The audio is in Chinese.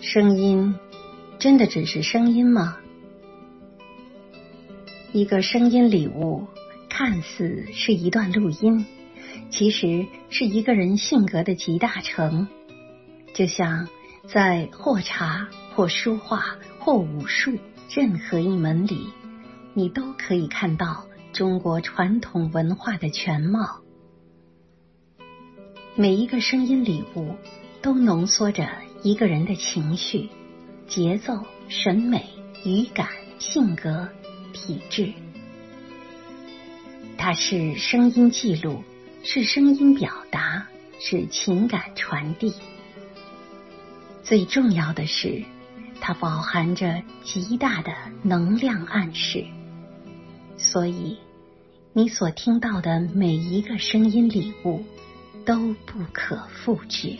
声音真的只是声音吗？一个声音礼物，看似是一段录音，其实是一个人性格的集大成。就像在或茶、或书画、或武术任何一门里，你都可以看到中国传统文化的全貌。每一个声音礼物，都浓缩着一个人的情绪、节奏、审美、语感、性格。体质，它是声音记录，是声音表达，是情感传递。最重要的是，它饱含着极大的能量暗示。所以，你所听到的每一个声音礼物都不可复制。